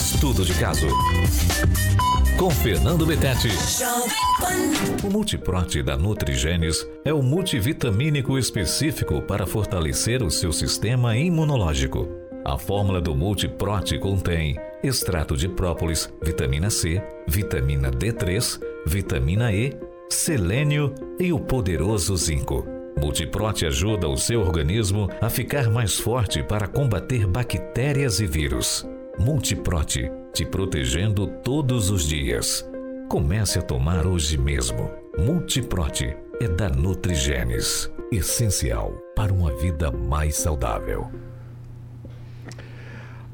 Estudo de caso. Com Fernando Betete. O Multiprote da Nutrigenes é o multivitamínico específico para fortalecer o seu sistema imunológico. A fórmula do Multiprote contém extrato de própolis, vitamina C, vitamina D3, vitamina E, selênio e o poderoso zinco. Multiprote ajuda o seu organismo a ficar mais forte para combater bactérias e vírus. Multiprote, te protegendo todos os dias. Comece a tomar hoje mesmo. Multiprote é da Nutrigenes, essencial para uma vida mais saudável.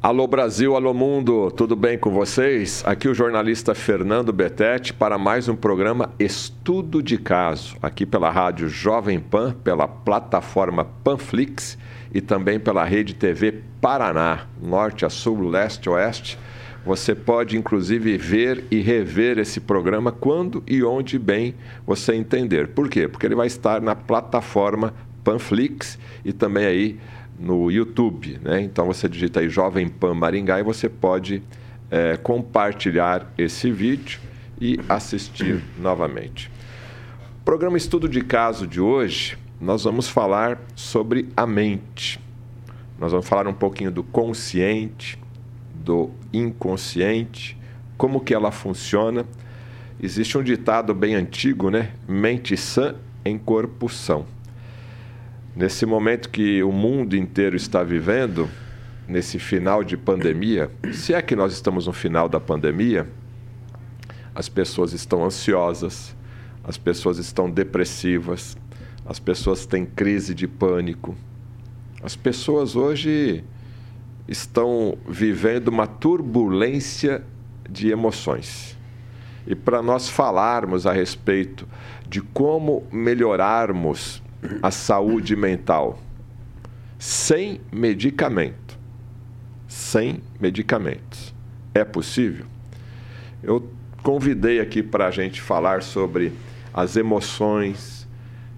Alô Brasil, alô mundo, tudo bem com vocês? Aqui o jornalista Fernando Betete para mais um programa Estudo de Caso, aqui pela rádio Jovem Pan, pela plataforma Panflix e também pela Rede TV Paraná, norte a sul, leste a oeste. Você pode inclusive ver e rever esse programa quando e onde bem você entender. Por quê? Porque ele vai estar na plataforma Panflix e também aí no YouTube. Né? Então você digita aí Jovem Pan Maringá e você pode é, compartilhar esse vídeo e assistir novamente. Programa Estudo de Caso de hoje nós vamos falar sobre a mente. Nós vamos falar um pouquinho do consciente, do inconsciente, como que ela funciona. Existe um ditado bem antigo, né? Mente sã em corpo são. Nesse momento que o mundo inteiro está vivendo, nesse final de pandemia, se é que nós estamos no final da pandemia, as pessoas estão ansiosas, as pessoas estão depressivas, as pessoas têm crise de pânico. As pessoas hoje estão vivendo uma turbulência de emoções. E para nós falarmos a respeito de como melhorarmos a saúde mental sem medicamento, sem medicamentos, é possível? Eu convidei aqui para a gente falar sobre as emoções,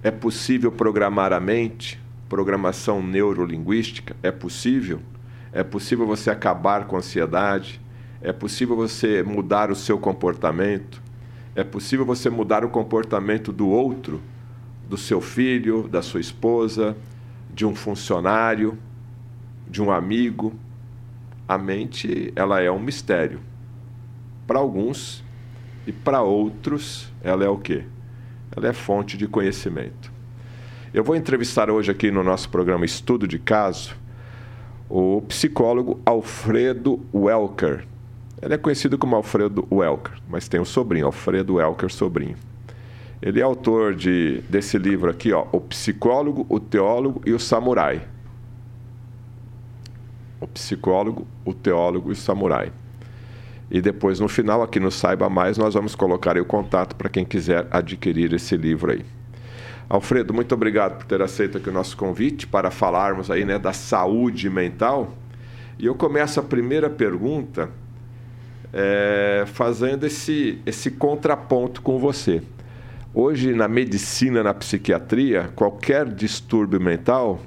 é possível programar a mente? Programação neurolinguística? É possível? É possível você acabar com a ansiedade? É possível você mudar o seu comportamento? É possível você mudar o comportamento do outro, do seu filho, da sua esposa, de um funcionário, de um amigo? A mente, ela é um mistério. Para alguns e para outros, ela é o quê? Ela é fonte de conhecimento. Eu vou entrevistar hoje aqui no nosso programa Estudo de Caso o psicólogo Alfredo Welker. Ele é conhecido como Alfredo Welker, mas tem um sobrinho, Alfredo Welker Sobrinho. Ele é autor de, desse livro aqui, ó, O Psicólogo, o Teólogo e o Samurai. O Psicólogo, o Teólogo e o Samurai. E depois, no final, aqui no Saiba Mais, nós vamos colocar o contato para quem quiser adquirir esse livro aí. Alfredo, muito obrigado por ter aceito aqui o nosso convite para falarmos aí né, da saúde mental. E eu começo a primeira pergunta é, fazendo esse, esse contraponto com você. Hoje, na medicina, na psiquiatria, qualquer distúrbio mental,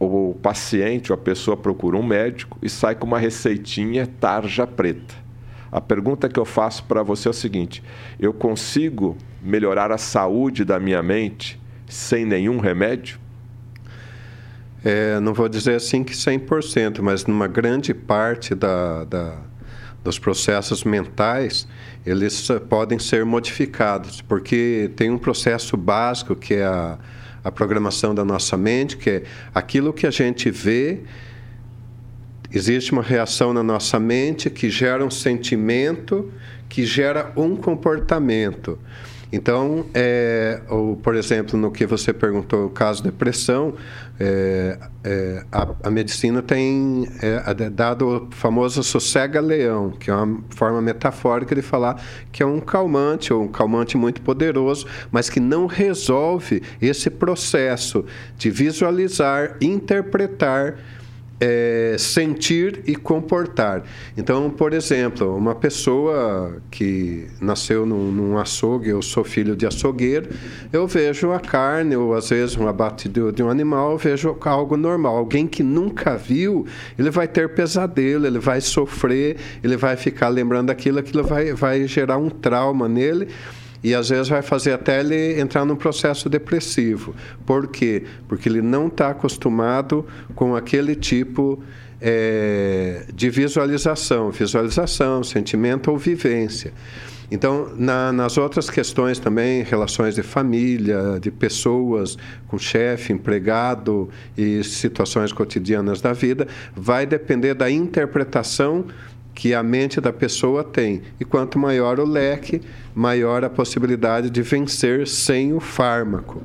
o paciente ou a pessoa procura um médico e sai com uma receitinha tarja preta. A pergunta que eu faço para você é o seguinte: eu consigo melhorar a saúde da minha mente sem nenhum remédio? É, não vou dizer assim que 100%, mas numa grande parte da, da, dos processos mentais, eles podem ser modificados, porque tem um processo básico que é a, a programação da nossa mente, que é aquilo que a gente vê Existe uma reação na nossa mente que gera um sentimento, que gera um comportamento. Então, é, ou, por exemplo, no que você perguntou, o caso de depressão, é, é, a, a, medicina tem é, dado o famoso sossega-leão, que é uma forma metafórica de falar que é um calmante, ou um calmante muito poderoso, mas que não resolve esse processo de visualizar, interpretar é, sentir e comportar. Então, por exemplo, uma pessoa que nasceu num, num, açougue, eu sou filho de açougueiro, eu vejo a carne, ou às vezes um abate de, de um animal, eu vejo algo normal. Alguém que nunca viu, ele vai ter pesadelo, ele vai sofrer, ele vai ficar lembrando daquilo, aquilo vai, vai gerar um trauma nele e às vezes vai fazer até ele entrar num processo depressivo. Por quê? Porque ele não está acostumado com aquele tipo é, de visualização, visualização, sentimento ou vivência. Então, na, nas outras questões também, relações de família, de pessoas com chefe, empregado e situações cotidianas da vida, vai depender da interpretação que a mente da pessoa tem. E quanto maior o leque, maior a possibilidade de vencer sem o fármaco.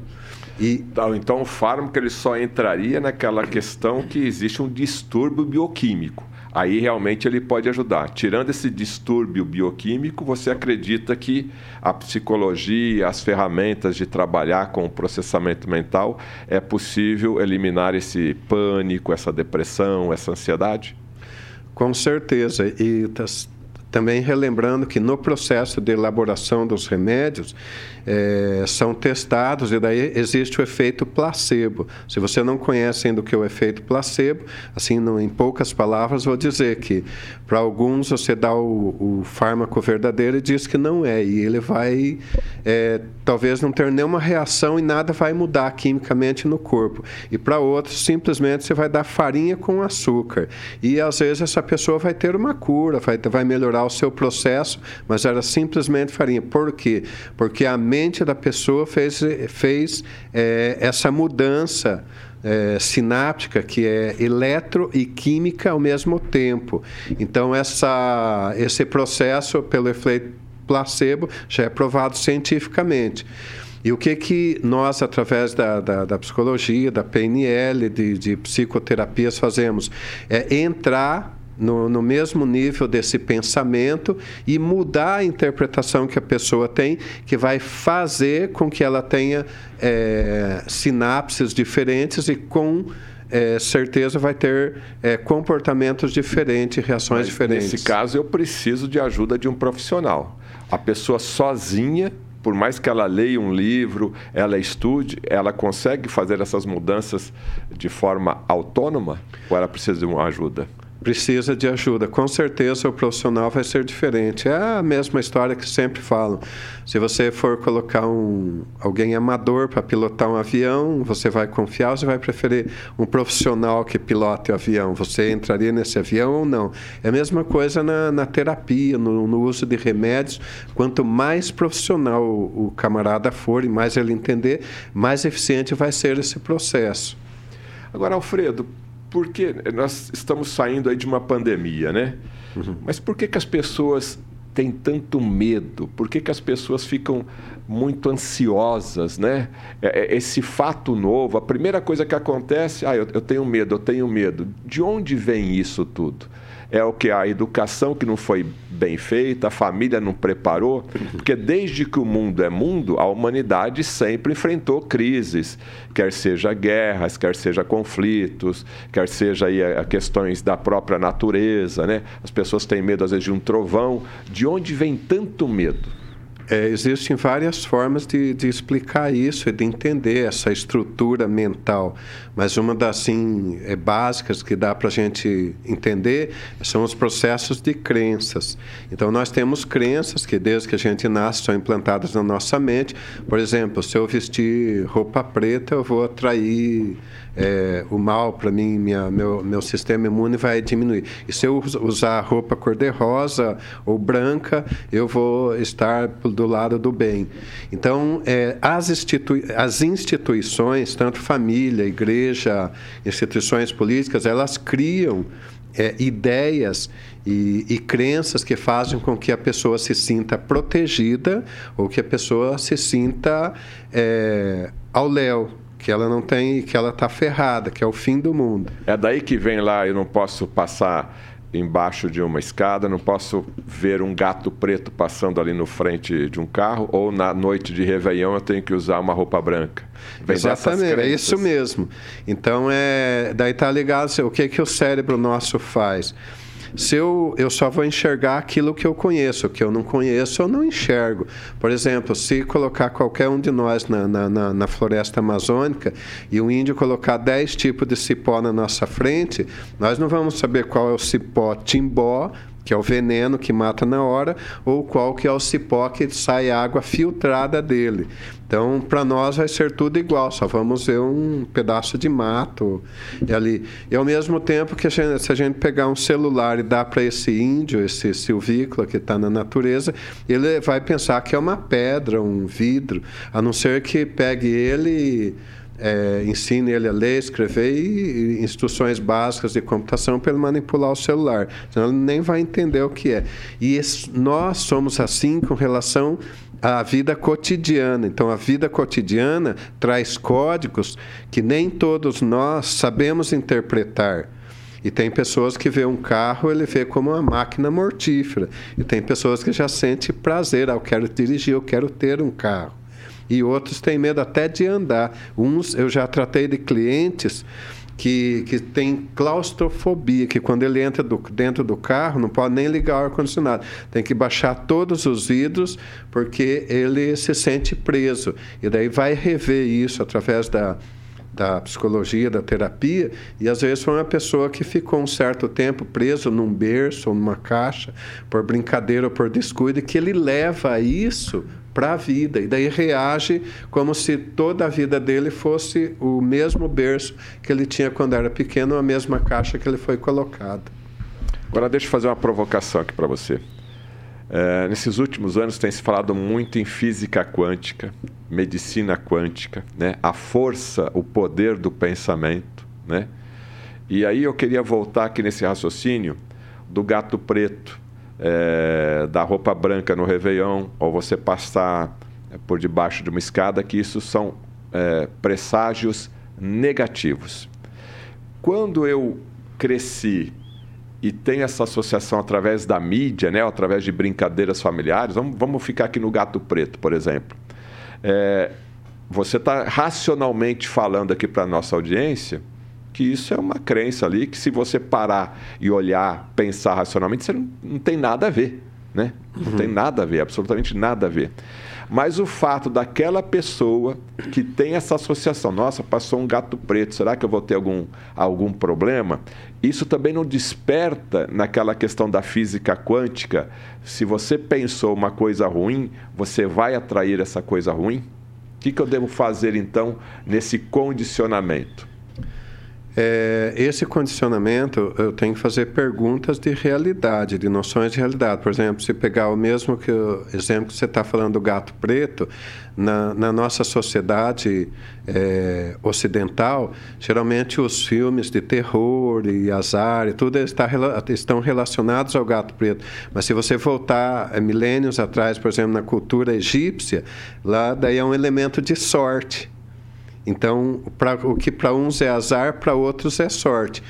E... Então, então o fármaco ele só entraria naquela questão que existe um distúrbio bioquímico. Aí realmente ele pode ajudar. Tirando esse distúrbio bioquímico, você acredita que a psicologia, as ferramentas de trabalhar com o processamento mental, é possível eliminar esse pânico, essa depressão, essa ansiedade? Com certeza. E tá também relembrando que no processo de elaboração dos remédios, é, são testados e daí existe o efeito placebo. Se você não conhece ainda o que é o efeito placebo, assim, no, em poucas palavras, vou dizer que para alguns você dá o, o, fármaco verdadeiro e diz que não é, e ele vai é, talvez não ter nenhuma reação e nada vai mudar quimicamente no corpo. E para outros, simplesmente você vai dar farinha com açúcar. E às vezes essa pessoa vai ter uma cura, vai, vai melhorar o seu processo, mas era simplesmente farinha. Por quê? Porque a mente da pessoa fez, fez é, essa mudança é, sináptica, que é eletro e química ao mesmo tempo. Então, essa, esse processo, pelo efeito placebo, já é provado cientificamente. E o que que nós, através da, da, da psicologia, da PNL, de, de psicoterapias, fazemos? É entrar no, no, mesmo nível desse pensamento e mudar a interpretação que a pessoa tem, que vai fazer com que ela tenha é, sinapses diferentes e com é, certeza vai ter é, comportamentos diferentes, reações Mas diferentes. Nesse caso, eu preciso de ajuda de um profissional. A pessoa sozinha por mais que ela leia um livro, ela estude, ela consegue fazer essas mudanças de forma autônoma ou ela precisa de uma ajuda? Precisa de ajuda. Com certeza o profissional vai ser diferente. É a mesma história que sempre falam. Se você for colocar um, alguém amador para pilotar um avião, você vai confiar ou você vai preferir um profissional que pilote o avião? Você entraria nesse avião ou não? É a mesma coisa na, na terapia, no, no, uso de remédios. Quanto mais profissional o, o camarada for e mais ele entender, mais eficiente vai ser esse processo. Agora, Alfredo, porque nós estamos saindo aí de uma pandemia, né? Uhum. Mas por que, que as pessoas têm tanto medo? Por que, que as pessoas ficam muito ansiosas, né? É, é, esse fato novo, a primeira coisa que acontece, ah, eu, eu tenho medo, eu tenho medo. De onde vem isso tudo? É o que a educação que não foi bem feita, a família não preparou, porque desde que o mundo é mundo, a humanidade sempre enfrentou crises, quer seja guerras, quer seja conflitos, quer seja aí a questões da própria natureza, né? As pessoas têm medo às vezes de um trovão. De onde vem tanto medo? É, existem várias formas de, de, explicar isso e de entender essa estrutura mental, mas uma das assim, é, básicas que dá para a gente entender são os processos de crenças. Então, nós temos crenças que, desde que a gente nasce, são implantadas na nossa mente. Por exemplo, se eu vestir roupa preta, eu vou atrair é, o mal para mim, minha, meu, meu sistema imune vai diminuir. E se eu usar roupa cor-de-rosa ou branca, eu vou estar do lado do bem. Então, é, as, institui as instituições, tanto família, igreja, instituições políticas, elas criam é, ideias e, e, crenças que fazem com que a pessoa se sinta protegida ou que a pessoa se sinta é, ao léu, que ela não tem, que ela está ferrada, que é o fim do mundo. É daí que vem lá, eu não posso passar embaixo de uma escada, não posso ver um gato preto passando ali no frente de um carro, ou na noite de Réveillon eu tenho que usar uma roupa branca. Vem Exatamente, é isso mesmo. Então, é, daí está ligado o que, que o cérebro nosso faz se eu, eu só vou enxergar aquilo que eu conheço, o que eu não conheço, eu não enxergo. Por exemplo, se colocar qualquer um de nós na, na, na, na floresta amazônica e o índio colocar 10 tipos de cipó na nossa frente, nós não vamos saber qual é o cipó timbó, que é o veneno que mata na hora, ou qual que é o cipó que sai água filtrada dele. Então, para nós vai ser tudo igual, só vamos ver um pedaço de mato ali. E ao mesmo tempo que a gente, se a gente pegar um celular e dar para esse índio, esse silvícola que está na natureza, ele vai pensar que é uma pedra, um vidro, a não ser que pegue ele e é, ensine ele a ler, escrever e, instruções básicas de computação para ele manipular o celular. Senão ele nem vai entender o que é. E nós somos assim com relação à vida cotidiana. Então, a vida cotidiana traz códigos que nem todos nós sabemos interpretar. E tem pessoas que vê um carro, ele vê como uma máquina mortífera. E tem pessoas que já sente prazer, ah, eu quero dirigir, eu quero ter um carro e outros têm medo até de andar. Uns eu já tratei de clientes que, que tem claustrofobia, que quando ele entra do, dentro do carro não pode nem ligar o ar-condicionado. Tem que baixar todos os vidros porque ele se sente preso. E daí vai rever isso através da, da psicologia, da terapia, e às vezes foi uma pessoa que ficou um certo tempo preso num berço ou numa caixa, por brincadeira ou por descuido, e que ele leva isso para a vida. E daí reage como se toda a vida dele fosse o mesmo berço que ele tinha quando era pequeno, a mesma caixa que ele foi colocado. Agora deixa eu fazer uma provocação aqui para você. É, nesses últimos anos tem se falado muito em física quântica, medicina quântica, né? a força, o poder do pensamento. Né? E aí eu queria voltar aqui nesse raciocínio do gato preto é, da roupa branca no Réveillon, ou você passar é, por debaixo de uma escada, que isso são é, presságios negativos. Quando eu cresci e tenho essa associação através da mídia, né, através de brincadeiras familiares, vamos, vamos ficar aqui no gato preto, por exemplo. É, você está racionalmente falando aqui para a nossa audiência que isso é uma crença ali que se você parar e olhar, pensar racionalmente, você não, não tem nada a ver, né? Não uhum. tem nada a ver, absolutamente nada a ver. Mas o fato daquela pessoa que tem essa associação, nossa, passou um gato preto, será que eu vou ter algum, algum problema? Isso também não desperta naquela questão da física quântica. Se você pensou uma coisa ruim, você vai atrair essa coisa ruim? O que, que eu devo fazer então nesse condicionamento? É, esse condicionamento, eu tenho que fazer perguntas de realidade, de noções de realidade. Por exemplo, se pegar o mesmo que o exemplo que você está falando do gato preto, na, na nossa sociedade é, ocidental, geralmente os filmes de terror e azar e tudo está, estão relacionados ao gato preto. Mas se você voltar é, milênios atrás, por exemplo, na cultura egípcia, lá daí é um elemento de sorte. Então, pra, o que para uns é azar, para outros é sorte.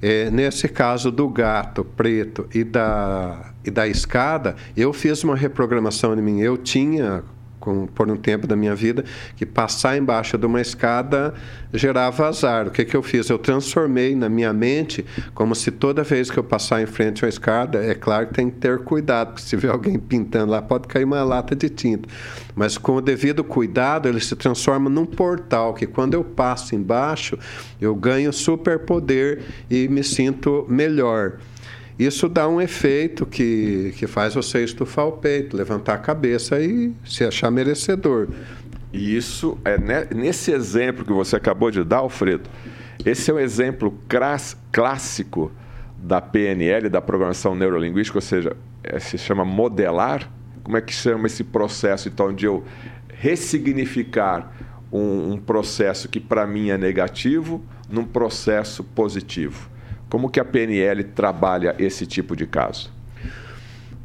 É, nesse caso do gato preto e da, e da escada, eu fiz uma reprogramação em mim. Eu tinha com, por um tempo da minha vida, que passar embaixo de uma escada gerava azar. O que, que eu fiz? Eu transformei na minha mente como se toda vez que eu passar em frente a uma escada, é claro que tem que ter cuidado, porque se vê alguém pintando lá, pode cair uma lata de tinta. Mas com o devido cuidado, ele se transforma num portal que quando eu passo embaixo, eu ganho superpoder e me sinto melhor. Isso dá um efeito que, que faz você estufar o peito, levantar a cabeça e se achar merecedor. E isso é nesse exemplo que você acabou de dar, Alfredo. Esse é um exemplo clássico da PNL, da programação neurolinguística, ou seja, é, se chama modelar. Como é que chama esse processo, então, de eu ressignificar um, um processo que para mim é negativo num processo positivo? Como que a PNL trabalha esse tipo de caso?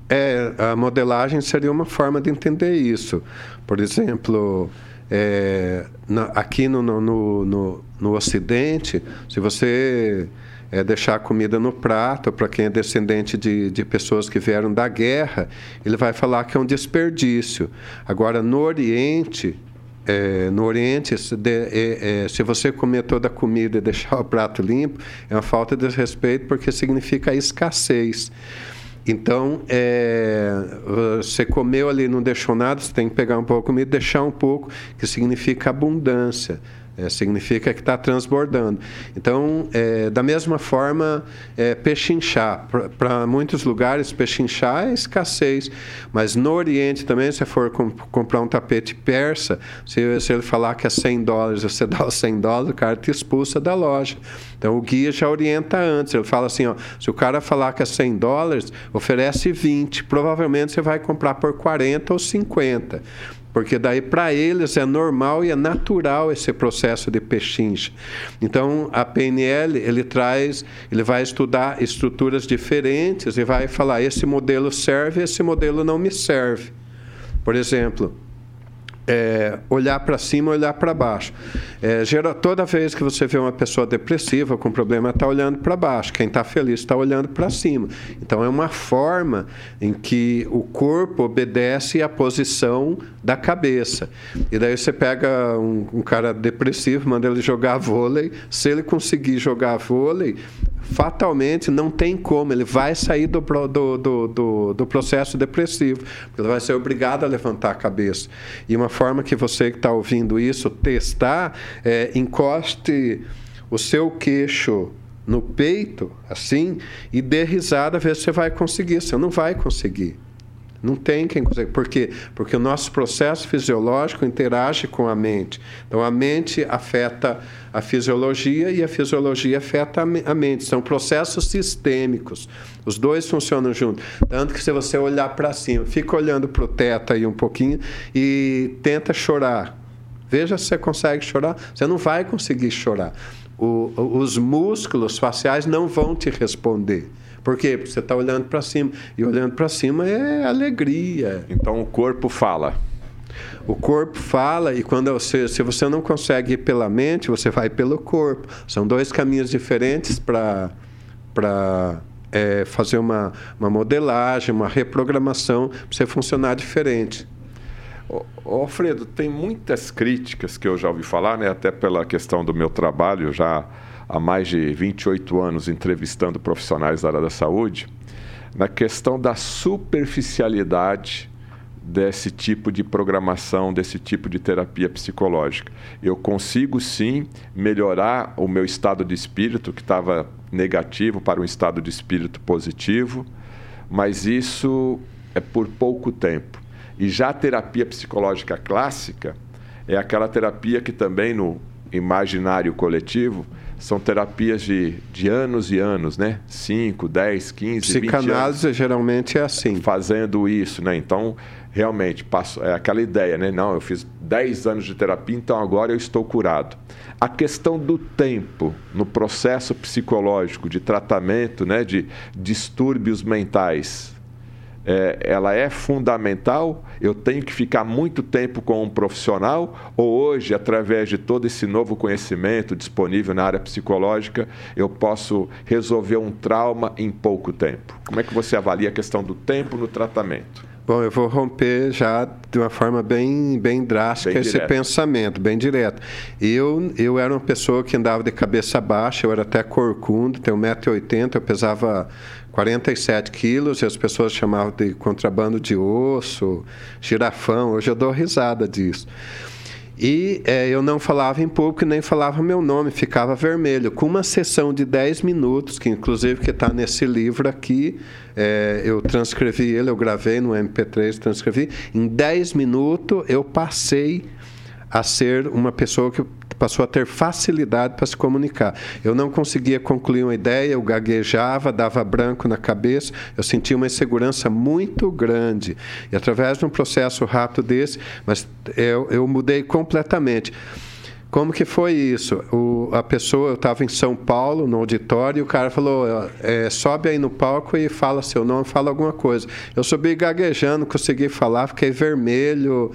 É, a modelagem seria uma forma de entender isso. Por exemplo, é, na, aqui no, no, no, no, Ocidente, se você é deixar a comida no prato, para quem é descendente de, de pessoas que vieram da guerra, ele vai falar que é um desperdício. Agora, no Oriente, é, no Oriente, se, de, é, se, você comer toda a comida e deixar o prato limpo, é uma falta de respeito porque significa escassez. Então, você comeu ali, não deixou nada, você tem que pegar um pouco de comida e deixar um pouco, que significa abundância. É, significa que está transbordando. Então, é, da mesma forma, é, pechinchar. Para muitos lugares, pechinchar é escassez. Mas no Oriente também, se for comp comprar um tapete persa, se, se, ele falar que é 100 dólares, você dá os 100 dólares, o cara te expulsa da loja. Então, o guia já orienta antes. Ele fala assim, ó, se o cara falar que é 100 dólares, oferece 20. Provavelmente você vai comprar por 40 ou 50 porque daí para eles é normal e é natural esse processo de pechincha. Então a PNL ele traz, ele vai estudar estruturas diferentes e vai falar esse modelo serve, esse modelo não me serve. Por exemplo, é, olhar para cima, olhar para baixo. É, geral, toda vez que você vê uma pessoa depressiva com problema, está olhando para baixo. Quem está feliz está olhando para cima. Então é uma forma em que o corpo obedece à posição da cabeça. E daí você pega um, um cara depressivo, manda ele jogar vôlei. Se ele conseguir jogar vôlei, fatalmente não tem como, ele vai sair do, do, do, do processo depressivo, ele vai ser obrigado a levantar a cabeça. E uma forma que você que está ouvindo isso testar é encoste o seu queixo no peito, assim, e dê risada, ver se você vai conseguir. Você não vai conseguir. Não tem quem consegue. Por quê? Porque o nosso processo fisiológico interage com a mente. Então, a mente afeta a fisiologia e a fisiologia afeta a mente. São processos sistêmicos. Os dois funcionam juntos. Tanto que, se você olhar para cima, fica olhando para o teto aí um pouquinho e tenta chorar. Veja se você consegue chorar. Você não vai conseguir chorar. O, os músculos faciais não vão te responder. Por quê? Porque você está olhando para cima. E olhando para cima é alegria. Então o corpo fala. O corpo fala e quando você, se você não consegue ir pela mente, você vai pelo corpo. São dois caminhos diferentes para para é, fazer uma, uma modelagem, uma reprogramação para você funcionar diferente. Ô, Alfredo, tem muitas críticas que eu já ouvi falar, né, até pela questão do meu trabalho, já há mais de 28 anos entrevistando profissionais da área da saúde, na questão da superficialidade desse tipo de programação, desse tipo de terapia psicológica. Eu consigo sim melhorar o meu estado de espírito, que estava negativo, para um estado de espírito positivo, mas isso é por pouco tempo. E já a terapia psicológica clássica é aquela terapia que também no imaginário coletivo são terapias de, de anos e anos, né? 5, 10, 15, Psicanálise geralmente é assim. Fazendo isso, né? Então, realmente, passo, é aquela ideia, né? Não, eu fiz 10 anos de terapia, então agora eu estou curado. A questão do tempo no processo psicológico de tratamento, né? De distúrbios mentais, é, ela é fundamental? Eu tenho que ficar muito tempo com um profissional? Ou hoje, através de todo esse novo conhecimento disponível na área psicológica, eu posso resolver um trauma em pouco tempo? Como é que você avalia a questão do tempo no tratamento? Bom, eu vou romper já de uma forma bem, bem drástica bem esse direto. pensamento, bem direto. Eu, eu era uma pessoa que andava de cabeça baixa, eu era até corcundo, tenho 1,80m, eu pesava 47 quilos e as pessoas chamavam de contrabando de osso, girafão. Hoje eu dou risada disso. E é, eu não falava em público nem falava meu nome, ficava vermelho. Com uma sessão de 10 minutos, que inclusive que está nesse livro aqui, é, eu transcrevi ele, eu gravei no MP3, transcrevi. Em 10 minutos eu passei a ser uma pessoa que passou a ter facilidade para se comunicar. Eu não conseguia concluir uma ideia, eu gaguejava, dava branco na cabeça, eu sentia uma insegurança muito grande. E através de um processo rápido desse, mas eu, eu mudei completamente. Como que foi isso? O, a pessoa, eu estava em São Paulo, no auditório, e o cara falou: é, sobe aí no palco e fala seu nome, fala alguma coisa. Eu subi gaguejando, consegui falar, fiquei vermelho.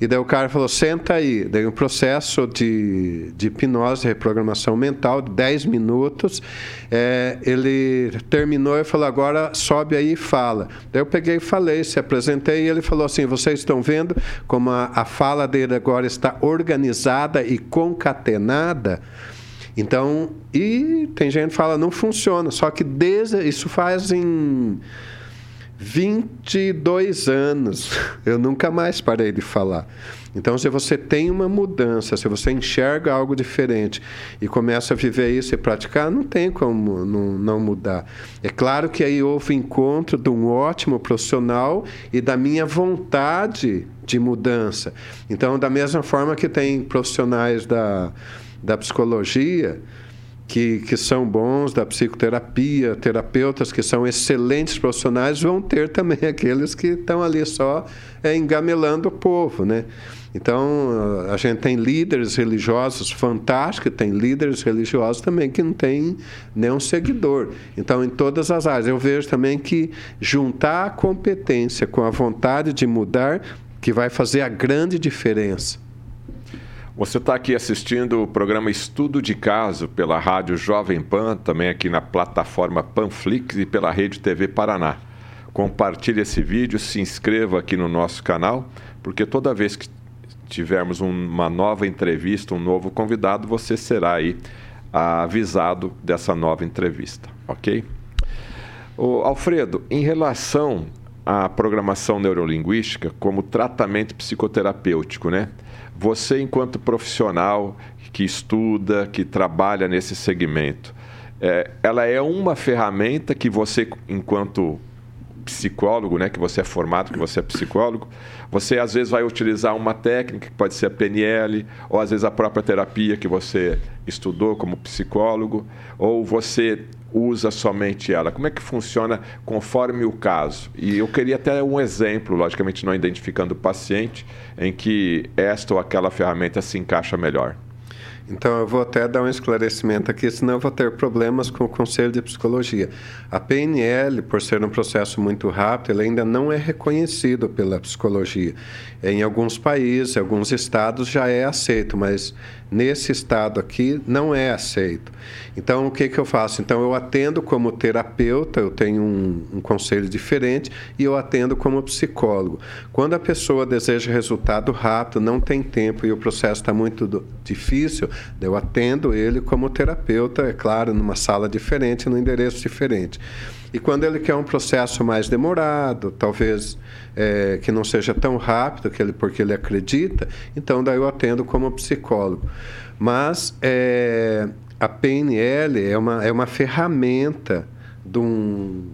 E daí o cara falou, senta aí. Daí um processo de, de hipnose, reprogramação mental, de 10 minutos. É, ele terminou e falou, agora sobe aí e fala. Daí eu peguei e falei, se apresentei, e ele falou assim, vocês estão vendo como a, a fala dele agora está organizada e concatenada? Então, e tem gente que fala, não funciona. Só que desde, isso faz em 22 anos. Eu nunca mais parei de falar. Então, se você tem uma mudança, se você enxerga algo diferente e começa a viver isso e praticar, não tem como não, não mudar. É claro que aí houve encontro de um ótimo profissional e da minha vontade de mudança. Então, da mesma forma que tem profissionais da, da psicologia que, que são bons da psicoterapia, terapeutas que são excelentes profissionais, vão ter também aqueles que estão ali só é, engamelando o povo, né? Então, a gente tem líderes religiosos fantásticos, tem líderes religiosos também que não têm nenhum seguidor. Então, em todas as áreas. Eu vejo também que juntar a competência com a vontade de mudar que vai fazer a grande diferença. Você está aqui assistindo o programa Estudo de Caso pela Rádio Jovem Pan, também aqui na plataforma Panflix e pela Rede TV Paraná. Compartilhe esse vídeo, se inscreva aqui no nosso canal, porque toda vez que tivermos uma nova entrevista, um novo convidado, você será aí avisado dessa nova entrevista, ok? O Alfredo, em relação à programação neurolinguística como tratamento psicoterapêutico, né? Você, enquanto profissional que estuda, que trabalha nesse segmento, é, ela é uma ferramenta que você, enquanto psicólogo, né, que você é formado, que você é psicólogo, você às vezes vai utilizar uma técnica que pode ser a PNL, ou às vezes a própria terapia que você estudou como psicólogo, ou você usa somente ela? Como é que funciona conforme o caso? E eu queria até um exemplo, logicamente não identificando o paciente, em que esta ou aquela ferramenta se encaixa melhor. Então, eu vou até dar um esclarecimento aqui, senão eu vou ter problemas com o Conselho de Psicologia. A PNL, por ser um processo muito rápido, ainda não é reconhecido pela psicologia. Em alguns países, alguns estados já é aceito, mas nesse estado aqui não é aceito. Então, o que, que eu faço? Então, eu atendo como terapeuta, eu tenho um, um conselho diferente, e eu atendo como psicólogo. Quando a pessoa deseja resultado rápido, não tem tempo e o processo está muito do, difícil, eu atendo ele como terapeuta, é claro, numa sala diferente, num endereço diferente. E quando ele quer um processo mais demorado, talvez é, que não seja tão rápido, que ele, porque ele acredita, então daí eu atendo como psicólogo. Mas é, a PNL é uma, é uma ferramenta de um,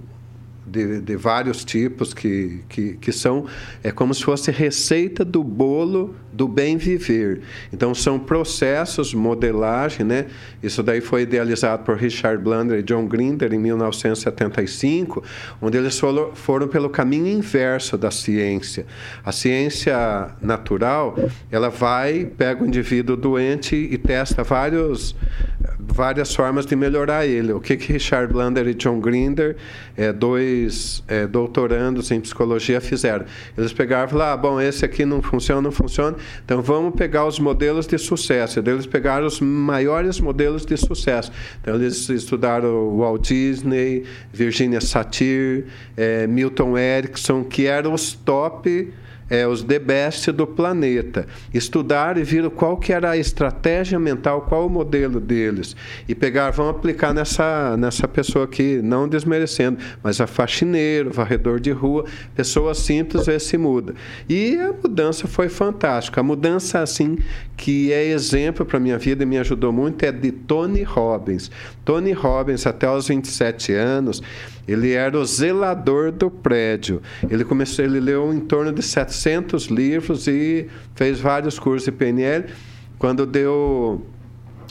de, de, vários tipos que, que, que são é como se fosse receita do bolo do bem viver. Então são processos, modelagem, né? Isso daí foi idealizado por Richard Blunder e John Grinder em 1975, onde eles foram, pelo caminho inverso da ciência. A ciência natural, ela vai, pega o indivíduo doente e testa vários várias formas de melhorar ele. O que que Richard Blunder e John Grinder, é, dois é, doutorandos em psicologia, fizeram? Eles e falaram: ah, bom, esse aqui não funciona, não funciona então vamos pegar os modelos de sucesso. Então, eles pegaram os maiores modelos de sucesso. Então eles estudaram Walt Disney, Virginia Satir, é, Milton Erickson, que eram os top é, os the best do planeta. Estudaram e viram qual que era a estratégia mental, qual o modelo deles. E pegaram, vamos aplicar nessa, nessa pessoa aqui, não desmerecendo, mas a faxineiro, varredor de rua, pessoa simples, vê se muda. E a mudança foi fantástica. A mudança, assim, que é exemplo para minha vida e me ajudou muito, é de Tony Robbins. Tony Robbins, até os 27 anos, ele era o zelador do prédio. Ele começou, ele leu em torno de 700 livros e fez vários cursos de PNL. Quando deu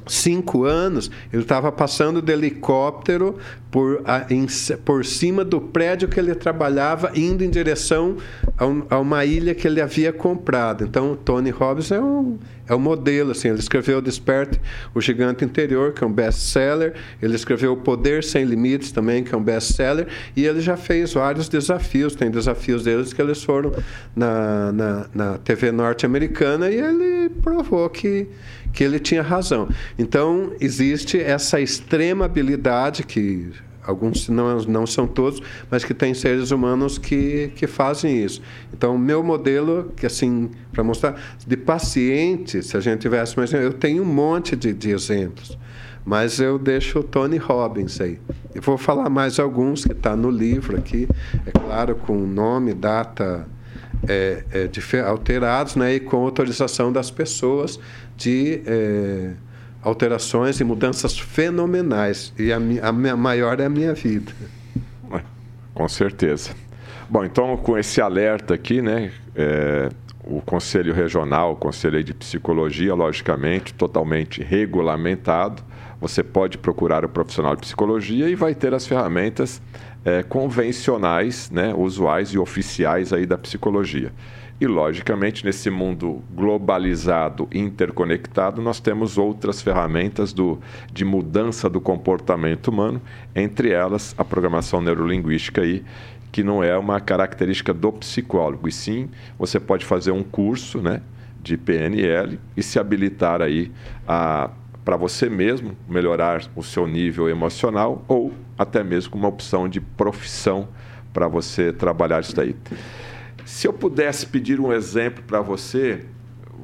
cinco anos, ele estava passando de helicóptero por, a, em, por cima do prédio que ele trabalhava, indo em direção a, um, a, uma ilha que ele havia comprado. Então, Tony Robbins é um, é um modelo. Assim, ele escreveu Desperte o Gigante Interior, que é um best-seller. Ele escreveu O Poder Sem Limites, também, que é um best-seller. E ele já fez vários desafios. Tem desafios deles que eles foram na, na, na TV norte-americana e ele provou que que ele tinha razão. Então, existe essa extrema habilidade que alguns não, não são todos, mas que tem seres humanos que, que fazem isso. Então, meu modelo, que assim, para mostrar, de paciente, se a gente tivesse mais. Eu tenho um monte de, de exemplos, mas eu deixo o Tony Robbins aí. Eu vou falar mais alguns que está no livro aqui, é claro, com nome, data. É, é, alterados né, e com autorização das pessoas de é, alterações e mudanças fenomenais. E a, minha, maior é a minha vida. Com certeza. Bom, então com esse alerta aqui, né, é, o Conselho Regional, o Conselho de Psicologia, logicamente, totalmente regulamentado. Você pode procurar o profissional de psicologia e vai ter as ferramentas é, convencionais, né, usuais e oficiais aí da psicologia. E, logicamente, nesse mundo globalizado, interconectado, nós temos outras ferramentas do, de mudança do comportamento humano, entre elas a programação neurolinguística, aí, que não é uma característica do psicólogo, e sim você pode fazer um curso né, de PNL e se habilitar aí a para você mesmo melhorar o seu nível emocional ou até mesmo uma opção de profissão para você trabalhar isso daí. Se eu pudesse pedir um exemplo para você,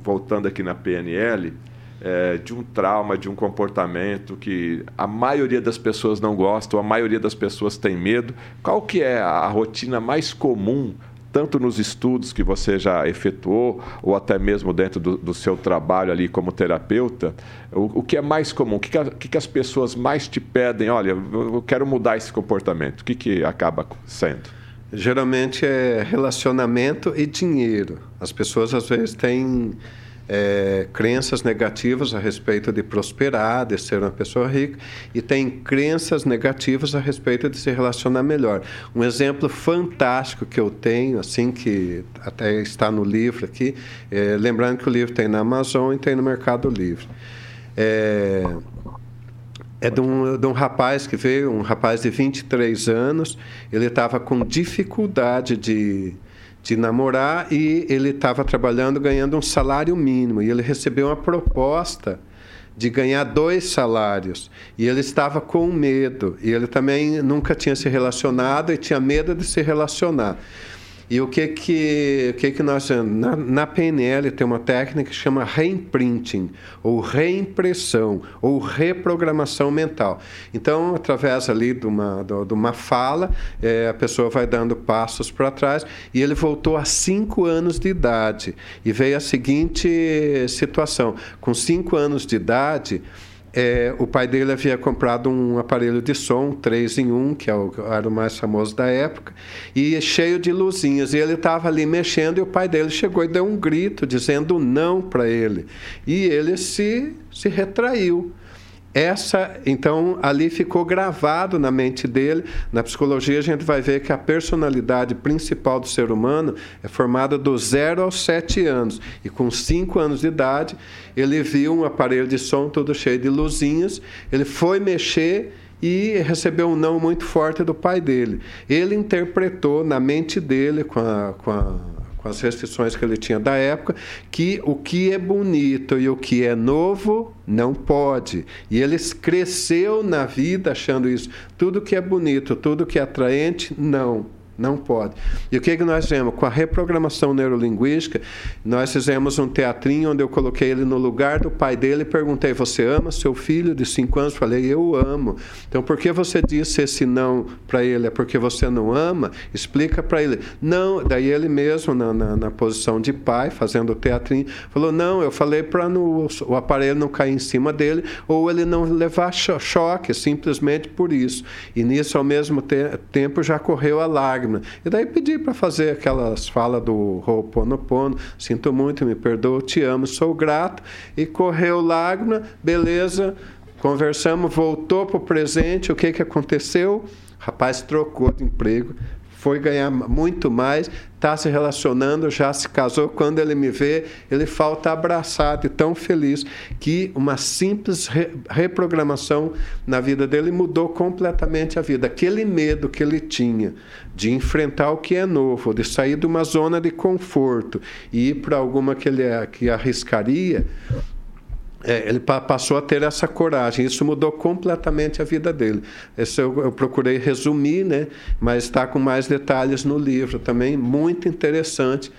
voltando aqui na PNL, é, de um trauma, de um comportamento que a maioria das pessoas não gosta, a maioria das pessoas tem medo, qual que é a rotina mais comum, tanto nos estudos que você já efetuou, ou até mesmo dentro do, do seu trabalho ali como terapeuta, o, o que é mais comum? O que, que, que, que as pessoas mais te pedem? Olha, eu quero mudar esse comportamento. O que, que acaba sendo? Geralmente é relacionamento e dinheiro. As pessoas às vezes têm é, crenças negativas a respeito de prosperar, de ser uma pessoa rica, e tem crenças negativas a respeito de se relacionar melhor. Um exemplo fantástico que eu tenho, assim, que até está no livro aqui, é, lembrando que o livro tem na Amazon e tem no Mercado Livre. É, é de um, de um rapaz que veio, um rapaz de 23 anos, ele estava com dificuldade de, de namorar e ele estava trabalhando ganhando um salário mínimo. E ele recebeu uma proposta de ganhar dois salários. E ele estava com medo. E ele também nunca tinha se relacionado e tinha medo de se relacionar. E o que que, o que, que nós... Na, na PNL tem uma técnica que chama reimprinting, ou reimpressão, ou reprogramação mental. Então, através ali de uma, de uma fala, é, a pessoa vai dando passos para trás, e ele voltou a cinco anos de idade. E veio a seguinte situação. Com cinco anos de idade é, o pai dele havia comprado um aparelho de som, 3 em 1, que é era o mais famoso da época, e cheio de luzinhas. E ele estava ali mexendo e o pai dele chegou e deu um grito dizendo não para ele. E ele se, se retraiu. Essa, então, ali ficou gravado na mente dele. Na psicologia, a gente vai ver que a personalidade principal do ser humano é formada do zero aos sete anos. E com cinco anos de idade, ele viu um aparelho de som todo cheio de luzinhas, ele foi mexer e recebeu um não muito forte do pai dele. Ele interpretou na mente dele, com a, com a com as restrições que ele tinha da época, que o que é bonito e o que é novo não pode. E ele cresceu na vida achando isso. Tudo que é bonito, tudo que é atraente, não. Não pode. E o que, que nós fizemos? Com a reprogramação neurolinguística, nós fizemos um teatrinho onde eu coloquei ele no lugar do pai dele e perguntei: Você ama seu filho de cinco anos? Falei: Eu amo. Então, por que você disse esse não para ele? É porque você não ama? Explica para ele. Não. Daí ele mesmo, na, na, na, posição de pai, fazendo o teatrinho, falou: Não, eu falei para o aparelho não cair em cima dele ou ele não levar cho choque, simplesmente por isso. E nisso, ao mesmo te tempo, já correu a lágrima lágrima. E daí pedi para fazer aquelas falas do Ho'oponopono, sinto muito, me perdoa, te amo, sou grato. E correu lágrima, beleza, conversamos, voltou para o presente, o que, que aconteceu? O rapaz trocou de emprego, foi ganhar muito mais, está se relacionando, já se casou. Quando ele me vê, ele falta abraçado e tão feliz que uma simples re reprogramação na vida dele mudou completamente a vida. Aquele medo que ele tinha de enfrentar o que é novo, de sair de uma zona de conforto e ir para alguma que ele que arriscaria, é, ele passou a ter essa coragem. Isso mudou completamente a vida dele. Esse eu, eu procurei resumir, né? mas está com mais detalhes no livro também, muito interessante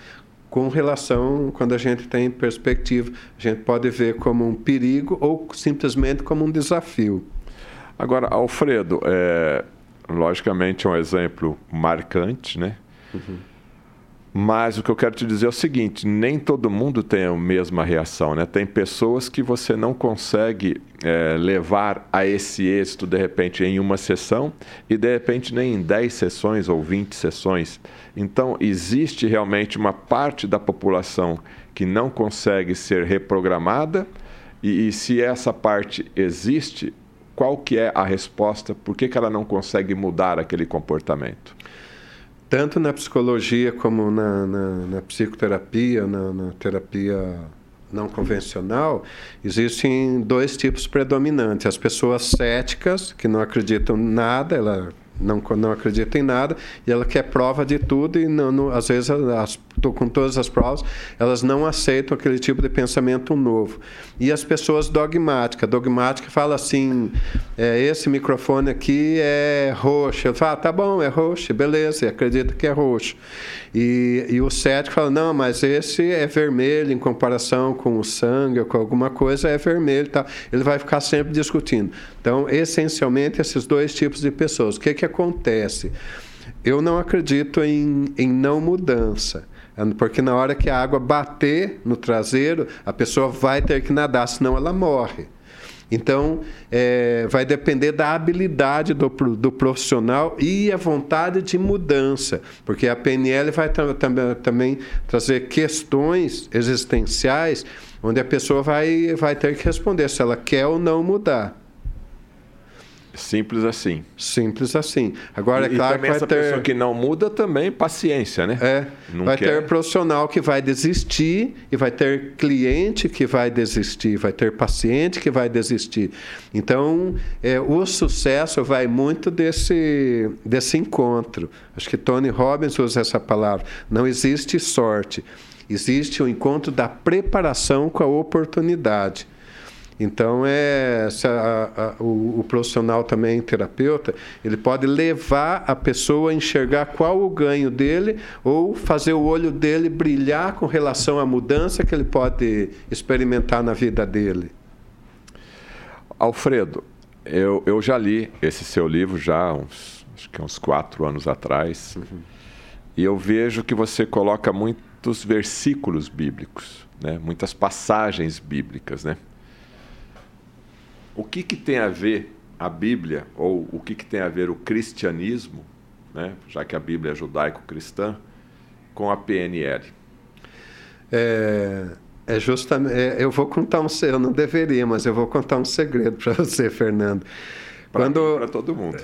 com relação, quando a gente tem perspectiva, a gente pode ver como um perigo ou simplesmente como um desafio. Agora, Alfredo, é, logicamente é um exemplo marcante, né? Uhum. Mas o que eu quero te dizer é o seguinte: nem todo mundo tem a mesma reação, né? Tem pessoas que você não consegue é, levar a esse êxito de repente em uma sessão e de repente nem em 10 sessões ou 20 sessões. Então, existe realmente uma parte da população que não consegue ser reprogramada e, e se essa parte existe, qual que é a resposta? Por que, que ela não consegue mudar aquele comportamento? Tanto na psicologia como na, na, na psicoterapia, na, na, terapia não convencional, existem dois tipos predominantes. As pessoas céticas, que não acreditam em nada, ela não, não acredita em nada e ela quer prova de tudo e não, não, às vezes as, com todas as provas elas não aceitam aquele tipo de pensamento novo. E as pessoas dogmáticas dogmática fala assim é, esse microfone aqui é roxo. Ele fala ah, tá bom é roxo beleza e acredita que é roxo. E, e o cético fala não mas esse é vermelho em comparação com o sangue ou com alguma coisa é vermelho tá ele vai ficar sempre discutindo. Então essencialmente esses dois tipos de pessoas. O que que acontece? Eu não acredito em, em não mudança. Porque na hora que a água bater no traseiro, a pessoa vai ter que nadar, senão ela morre. Então, é, vai depender da habilidade do, do profissional e a vontade de mudança, porque a PNL vai também, também trazer questões existenciais onde a pessoa vai, vai ter que responder se ela quer ou não mudar. Simples assim. Simples assim. Agora, é e, é claro e também que vai essa ter... pessoa que não muda também, paciência, né? É. Não vai quer... ter profissional que vai desistir e vai ter cliente que vai desistir, vai ter paciente que vai desistir. Então, é, o sucesso vai muito desse, desse encontro. Acho que Tony Robbins usa essa palavra. Não existe sorte. Existe o encontro da preparação com a oportunidade. Então, é, a, a, o, o, profissional também, terapeuta, ele pode levar a pessoa a enxergar qual o ganho dele ou fazer o olho dele brilhar com relação à mudança que ele pode experimentar na vida dele. Alfredo, eu, eu já li esse seu livro já uns, acho que uns quatro anos atrás, uhum. e eu vejo que você coloca muitos versículos bíblicos, né? muitas passagens bíblicas, né? O que, que tem a ver a Bíblia, ou o que, que tem a ver o cristianismo, né, já que a Bíblia é judaico-cristã, com a PNL? É, é justamente. É, eu vou contar um. Eu não deveria, mas eu vou contar um segredo para você, Fernando. Para todo mundo.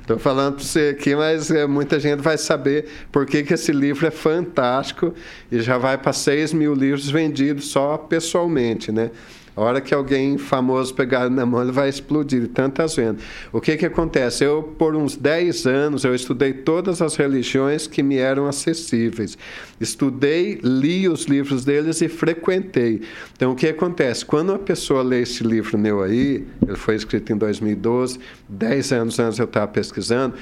Estou é, falando para você aqui, mas é, muita gente vai saber por que, que esse livro é fantástico e já vai para 6 mil livros vendidos só pessoalmente, né? A hora que alguém famoso pegar na mão, ele vai explodir, tantas vendas. O que, que acontece? Eu, por uns 10 anos, eu estudei todas as religiões que me eram acessíveis. Estudei, li os livros deles e frequentei. Então, o que acontece? Quando uma pessoa lê esse livro meu aí, ele foi escrito em 2012, 10 anos antes eu estava pesquisando,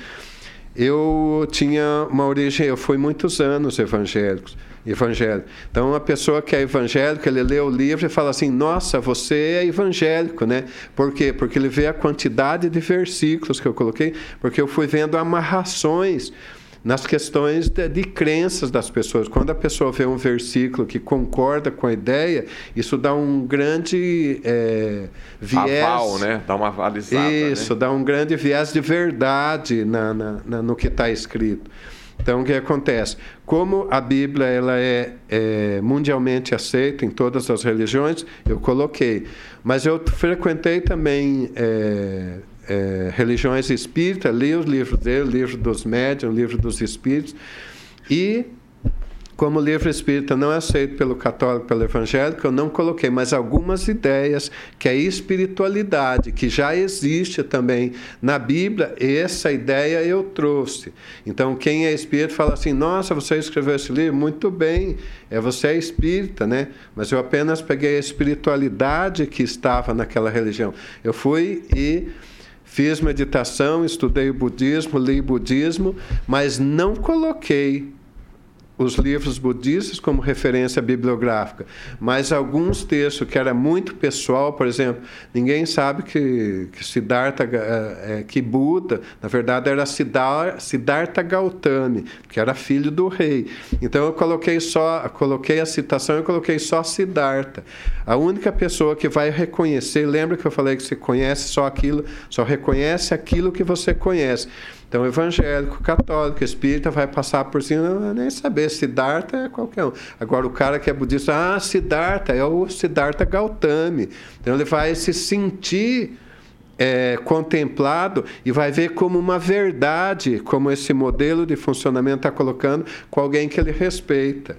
eu tinha uma origem, eu fui muitos anos evangélicos evangélico. Então, uma pessoa que é evangélica, ele lê o livro e fala assim: Nossa, você é evangélico, né? Por quê? Porque ele vê a quantidade de versículos que eu coloquei, porque eu fui vendo amarrações nas questões de, de, crenças das pessoas. Quando a pessoa vê um versículo que concorda com a ideia, isso dá um grande é, viés. Aval, né? Dá uma avalizada. Né? Isso, né? dá um grande viés de verdade na, na, na no que está escrito. Então, o que acontece? Como a Bíblia ela é, é, mundialmente aceita em todas as religiões, eu coloquei. Mas eu frequentei também é, é, religiões espíritas, li os livros dele, o livro dos médiuns, o livro dos espíritos, e como o livro espírita não é aceito pelo católico, pelo evangélico, eu não coloquei, mas algumas ideias que a espiritualidade, que já existe também na Bíblia, essa ideia eu trouxe. Então, quem é espírita fala assim: nossa, você escreveu esse livro? Muito bem, é, você é espírita, né? Mas eu apenas peguei a espiritualidade que estava naquela religião. Eu fui e. Fiz meditação, estudei o budismo, li budismo, mas não coloquei os livros budistas como referência bibliográfica, mas alguns textos que era muito pessoal, por exemplo, ninguém sabe que, que Siddhartha, é, que Buda, na verdade era Siddhartha Gautami, que era filho do rei. Então eu coloquei só, coloquei a citação, eu coloquei só Siddhartha. A única pessoa que vai reconhecer, lembra que eu falei que você conhece só aquilo, só reconhece aquilo que você conhece. Então, evangélico, católico, espírita vai passar por cima, nem saber. Siddhartha é qualquer um. Agora, o cara que é budista, ah, Siddhartha, é o Siddhartha Gautami. Então, ele vai se sentir é, contemplado e vai ver como uma verdade, como esse modelo de funcionamento está colocando com alguém que ele respeita.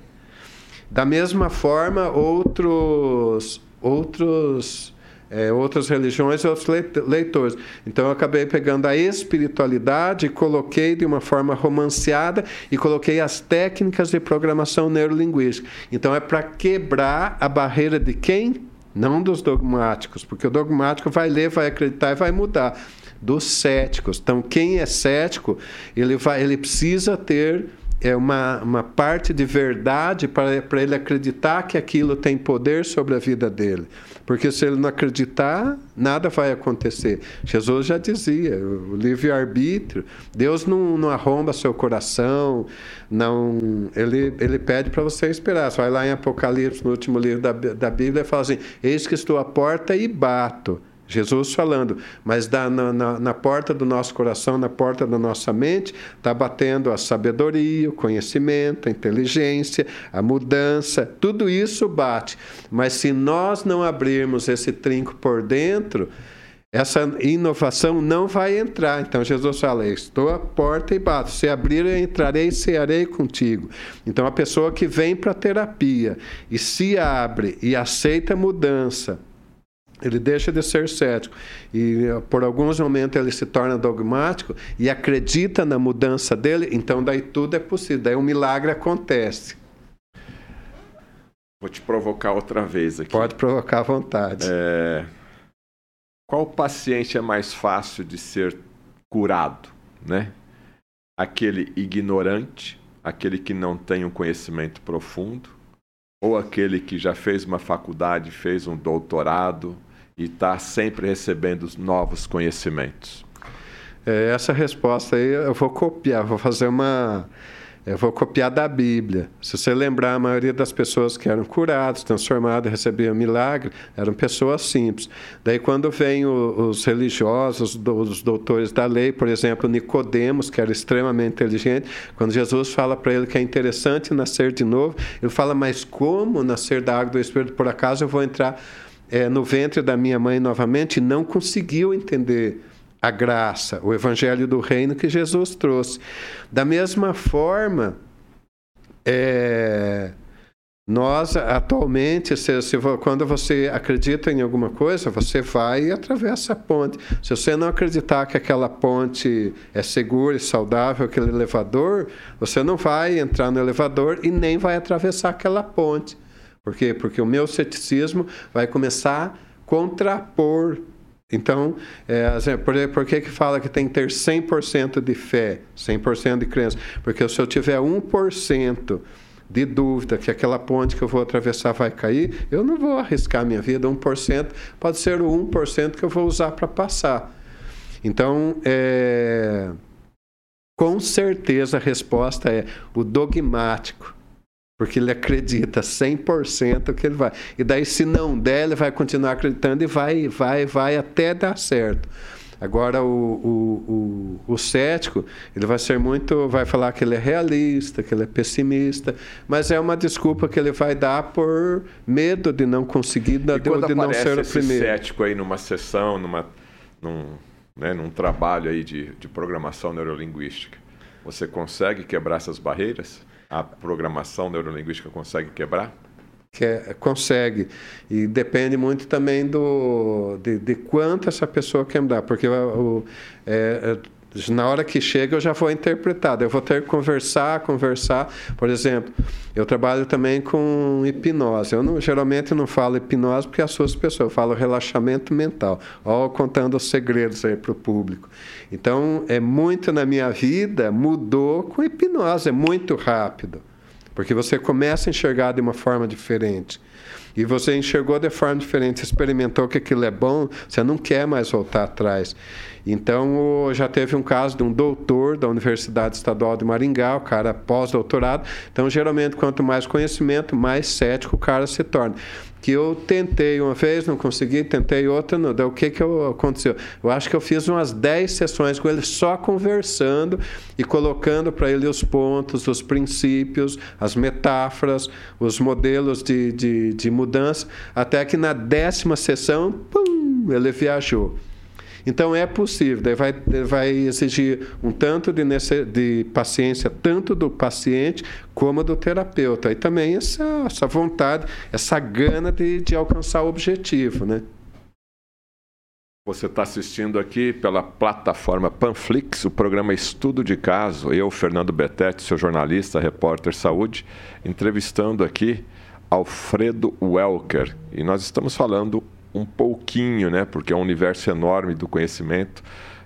Da mesma forma, outros, outros é, outras religiões e outros leitores. Então eu acabei pegando a espiritualidade e coloquei de uma forma romanceada e coloquei as técnicas de programação neurolinguística. Então é para quebrar a barreira de quem? Não dos dogmáticos, porque o dogmático vai ler, vai acreditar e vai mudar. Dos céticos. Então, quem é cético, ele, vai, ele precisa ter é uma, uma parte de verdade para ele acreditar que aquilo tem poder sobre a vida dele. Porque se ele não acreditar, nada vai acontecer. Jesus já dizia, o livre-arbítrio, Deus não, não arromba seu coração, não, ele, ele pede para você esperar. Você vai lá em Apocalipse, no último livro da, da Bíblia, e fala assim: Eis que estou à porta e bato. Jesus falando, mas na, na, na, porta do nosso coração, na porta da nossa mente, está batendo a sabedoria, o conhecimento, a inteligência, a mudança, tudo isso bate. Mas se nós não abrirmos esse trinco por dentro, essa inovação não vai entrar. Então Jesus fala: Estou à porta e bato. Se abrir, eu entrarei e cearei contigo. Então a pessoa que vem para a terapia e se abre e aceita mudança, ele deixa de ser cético e por alguns momentos ele se torna dogmático e acredita na mudança dele, então daí tudo é possível, daí um milagre acontece. Vou te provocar outra vez aqui. Pode provocar à vontade. É... Qual paciente é mais fácil de ser curado, né? Aquele ignorante, aquele que não tem um conhecimento profundo, ou aquele que já fez uma faculdade, fez um doutorado, e está sempre recebendo novos conhecimentos? É, essa resposta aí eu vou copiar, vou fazer uma. Eu vou copiar da Bíblia. Se você lembrar, a maioria das pessoas que eram curadas, transformadas, recebiam milagre, eram pessoas simples. Daí, quando vem os religiosos, os doutores da lei, por exemplo, Nicodemos, que era extremamente inteligente, quando Jesus fala para ele que é interessante nascer de novo, ele fala: Mas como nascer da água do Espírito? Por acaso eu vou entrar é, no ventre da minha mãe novamente não conseguiu entender a graça, o evangelho do reino que Jesus trouxe. Da mesma forma, é, nós atualmente, se, se, quando você acredita em alguma coisa, você vai e atravessa a ponte. Se você não acreditar que aquela ponte é segura e saudável, aquele elevador, você não vai entrar no elevador e nem vai atravessar aquela ponte. Por quê? Porque o meu ceticismo vai começar a contrapor. Então, é, por, por que, que fala que tem que ter 100% de fé, 100% de crença? Porque se eu tiver 1% de dúvida que aquela ponte que eu vou atravessar vai cair, eu não vou arriscar minha vida. 1% pode ser o 1% que eu vou usar para passar. Então, é, Com certeza a resposta é o dogmático. Porque ele acredita 100% que ele vai. E daí, se não der, ele vai continuar acreditando e vai, vai, vai até dar certo. Agora, o, o, o, o, cético, ele vai ser muito, vai falar que ele é realista, que ele é pessimista, mas é uma desculpa que ele vai dar por medo de não conseguir, de, de não ser o primeiro. cético aí numa sessão, numa, num, né, num trabalho aí de, de programação neurolinguística, você consegue quebrar essas barreiras? A programação neurolinguística consegue quebrar? que é, consegue. E depende muito também do, de, de quanto essa pessoa quer mudar, porque o, é, é, na hora que chega eu já vou interpretar, eu vou ter que conversar, conversar. Por exemplo, eu trabalho também com hipnose. Eu não, geralmente não falo hipnose porque assusta as pessoas, eu falo relaxamento mental. Ó, contando os segredos aí para o público. Então, é muito na minha vida mudou com hipnose, é muito rápido. Porque você começa a enxergar de uma forma diferente. E você enxergou de forma diferente, experimentou que aquilo é bom, você não quer mais voltar atrás. Então, já teve um caso de um doutor da Universidade Estadual de Maringá, o cara pós-doutorado. Então, geralmente, quanto mais conhecimento, mais cético o cara se torna que eu tentei uma vez, não consegui, tentei outra, não. Daí, o que, que aconteceu? Eu acho que eu fiz umas 10 sessões com ele só conversando e colocando para ele os pontos, os princípios, as metáforas, os modelos de, de, de mudança, até que na décima sessão, pum, ele viajou. Então é possível, vai, vai exigir um tanto de, de paciência, tanto do paciente como do terapeuta. E também essa, essa vontade, essa gana de, de alcançar o objetivo, né? Você está assistindo aqui pela plataforma Panflix, o programa Estudo de Caso. Eu, Fernando Betete, seu jornalista, repórter saúde, entrevistando aqui Alfredo Welker. E nós estamos falando um pouquinho, né? Porque é um universo enorme do conhecimento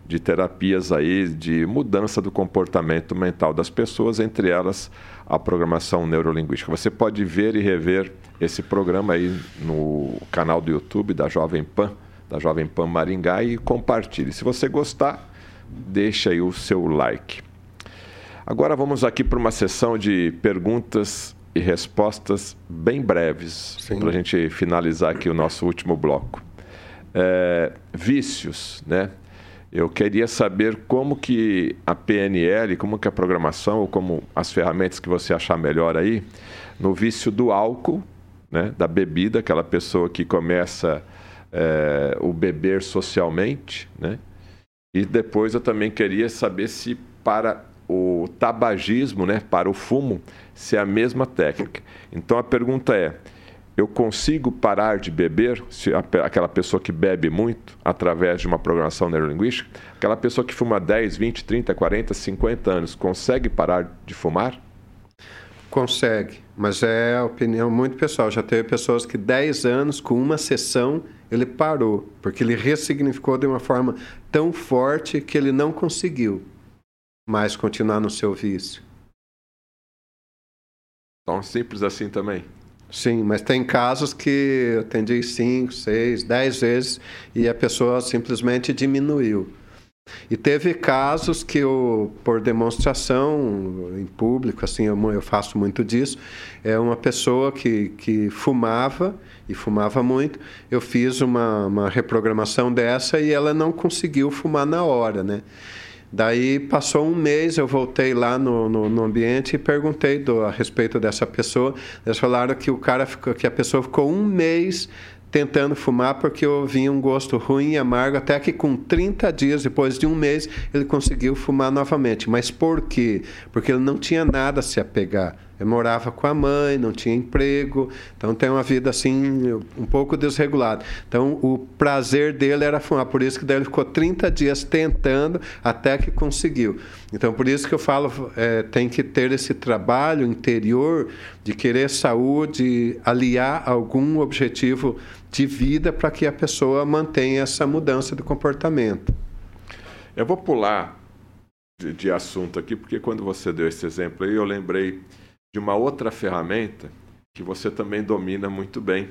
de terapias aí de mudança do comportamento mental das pessoas, entre elas a programação neurolinguística. Você pode ver e rever esse programa aí no canal do YouTube da Jovem Pan, da Jovem Pan Maringá e compartilhe. Se você gostar, deixa aí o seu like. Agora vamos aqui para uma sessão de perguntas e respostas bem breves para a gente finalizar aqui o nosso último bloco. É, vícios, né? Eu queria saber como que a PNL, como que a programação, ou como as ferramentas que você achar melhor aí, no vício do álcool, né, da bebida, aquela pessoa que começa é, o beber socialmente, né? E depois eu também queria saber se para o tabagismo, né, para o fumo, se é a mesma técnica. Então a pergunta é: eu consigo parar de beber, se aquela pessoa que bebe muito, através de uma programação neurolinguística, aquela pessoa que fuma 10, 20, 30, 40, 50 anos, consegue parar de fumar? Consegue, mas é opinião muito pessoal. Já teve pessoas que 10 anos, com uma sessão, ele parou, porque ele ressignificou de uma forma tão forte que ele não conseguiu mais continuar no seu vício. Tão simples assim também. Sim, mas tem casos que eu atendi cinco, seis, dez vezes e a pessoa simplesmente diminuiu. E teve casos que eu, por demonstração em público, assim, eu, eu faço muito disso, é uma pessoa que, que fumava e fumava muito. Eu fiz uma, uma reprogramação dessa e ela não conseguiu fumar na hora, né? Daí passou um mês, eu voltei lá no, no, no ambiente e perguntei do, a respeito dessa pessoa. Eles falaram que o cara ficou, que a pessoa ficou um mês tentando fumar porque eu vinha um gosto ruim e amargo, até que com 30 dias, depois de um mês, ele conseguiu fumar novamente. Mas por quê? Porque ele não tinha nada a se apegar. Eu morava com a mãe, não tinha emprego, então tem uma vida assim um pouco desregulada. Então o prazer dele era fumar, por isso que daí ele ficou 30 dias tentando até que conseguiu. Então por isso que eu falo, é, tem que ter esse trabalho interior de querer saúde, aliar algum objetivo de vida para que a pessoa mantenha essa mudança de comportamento. Eu vou pular de, de assunto aqui, porque quando você deu esse exemplo aí, eu lembrei de uma outra ferramenta que você também domina muito bem,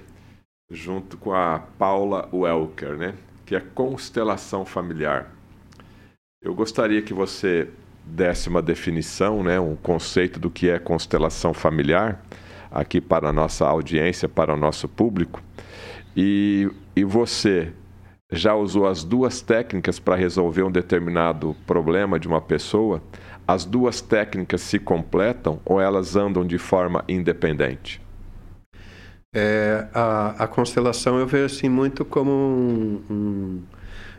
junto com a Paula Welker, né? que é constelação familiar. Eu gostaria que você desse uma definição, né, um conceito do que é constelação familiar, aqui para a nossa audiência, para o nosso público. E, e você já usou as duas técnicas para resolver um determinado problema de uma pessoa? As duas técnicas se completam ou elas andam de forma independente? É, a, a constelação eu vejo assim muito como um, um